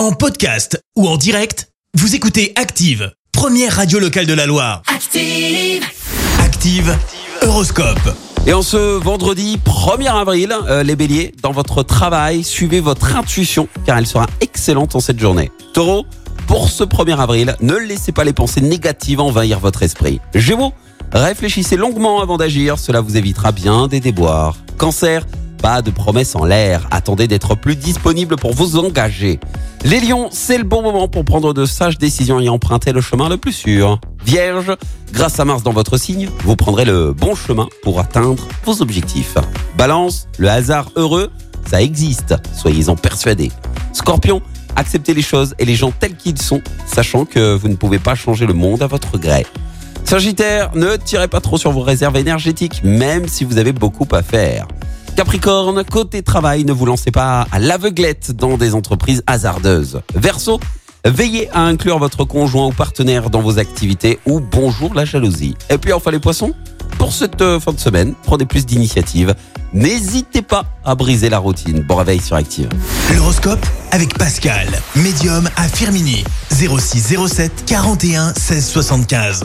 En podcast ou en direct, vous écoutez Active, première radio locale de la Loire. Active. Active, Horoscope. Et en ce vendredi 1er avril, euh, les béliers, dans votre travail, suivez votre intuition car elle sera excellente en cette journée. Taureau, pour ce 1er avril, ne laissez pas les pensées négatives envahir votre esprit. Gémeaux, réfléchissez longuement avant d'agir, cela vous évitera bien des déboires. Cancer, pas de promesses en l'air, attendez d'être plus disponible pour vous engager. Les lions, c'est le bon moment pour prendre de sages décisions et emprunter le chemin le plus sûr. Vierge, grâce à Mars dans votre signe, vous prendrez le bon chemin pour atteindre vos objectifs. Balance, le hasard heureux, ça existe, soyez-en persuadés. Scorpion, acceptez les choses et les gens tels qu'ils sont, sachant que vous ne pouvez pas changer le monde à votre gré. Sagittaire, ne tirez pas trop sur vos réserves énergétiques, même si vous avez beaucoup à faire. Capricorne, côté travail, ne vous lancez pas à l'aveuglette dans des entreprises hasardeuses. Verseau, veillez à inclure votre conjoint ou partenaire dans vos activités ou bonjour la jalousie. Et puis enfin les poissons, pour cette euh, fin de semaine, prenez plus d'initiatives. N'hésitez pas à briser la routine. Bon réveil sur Active. L'horoscope avec Pascal, médium à Firmini. 06 07 41 16 75.